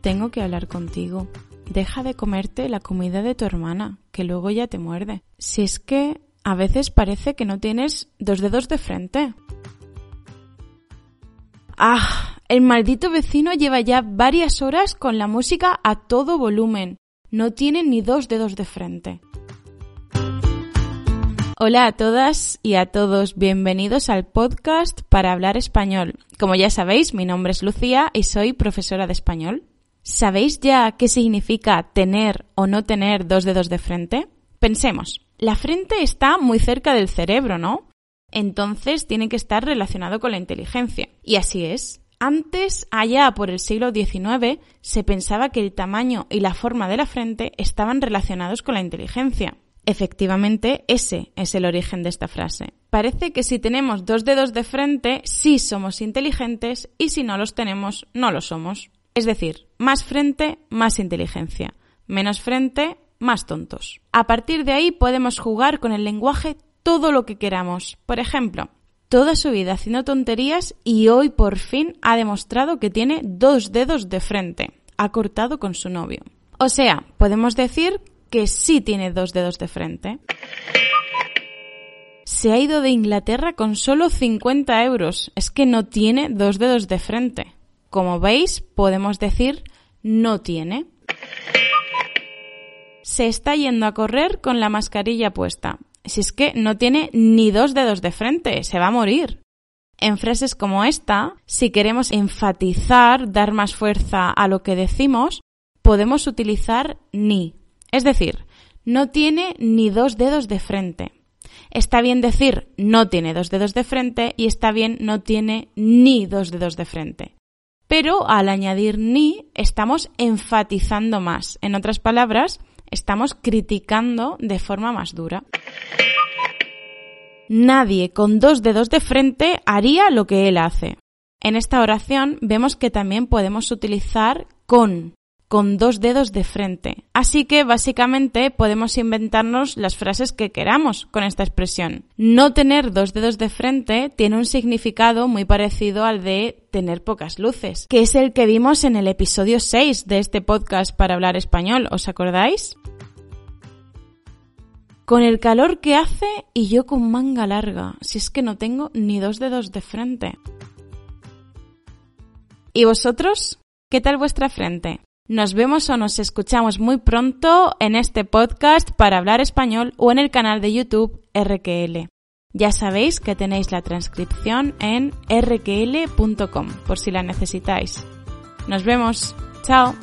Tengo que hablar contigo. Deja de comerte la comida de tu hermana, que luego ya te muerde. Si es que a veces parece que no tienes dos dedos de frente. ¡Ah! El maldito vecino lleva ya varias horas con la música a todo volumen. No tiene ni dos dedos de frente. Hola a todas y a todos, bienvenidos al podcast para hablar español. Como ya sabéis, mi nombre es Lucía y soy profesora de español. ¿Sabéis ya qué significa tener o no tener dos dedos de frente? Pensemos, la frente está muy cerca del cerebro, ¿no? Entonces tiene que estar relacionado con la inteligencia. Y así es. Antes, allá por el siglo XIX, se pensaba que el tamaño y la forma de la frente estaban relacionados con la inteligencia. Efectivamente, ese es el origen de esta frase. Parece que si tenemos dos dedos de frente, sí somos inteligentes y si no los tenemos, no lo somos. Es decir, más frente, más inteligencia. Menos frente, más tontos. A partir de ahí podemos jugar con el lenguaje todo lo que queramos. Por ejemplo, toda su vida haciendo tonterías y hoy por fin ha demostrado que tiene dos dedos de frente. Ha cortado con su novio. O sea, podemos decir que sí tiene dos dedos de frente. Se ha ido de Inglaterra con solo 50 euros. Es que no tiene dos dedos de frente. Como veis, podemos decir no tiene. Se está yendo a correr con la mascarilla puesta. Si es que no tiene ni dos dedos de frente, se va a morir. En frases como esta, si queremos enfatizar, dar más fuerza a lo que decimos, podemos utilizar ni. Es decir, no tiene ni dos dedos de frente. Está bien decir no tiene dos dedos de frente y está bien no tiene ni dos dedos de frente. Pero al añadir ni estamos enfatizando más. En otras palabras, estamos criticando de forma más dura. Nadie con dos dedos de frente haría lo que él hace. En esta oración vemos que también podemos utilizar con con dos dedos de frente. Así que básicamente podemos inventarnos las frases que queramos con esta expresión. No tener dos dedos de frente tiene un significado muy parecido al de tener pocas luces, que es el que vimos en el episodio 6 de este podcast para hablar español, ¿os acordáis? Con el calor que hace y yo con manga larga, si es que no tengo ni dos dedos de frente. ¿Y vosotros? ¿Qué tal vuestra frente? Nos vemos o nos escuchamos muy pronto en este podcast para hablar español o en el canal de YouTube RQL. Ya sabéis que tenéis la transcripción en rql.com por si la necesitáis. Nos vemos. Chao.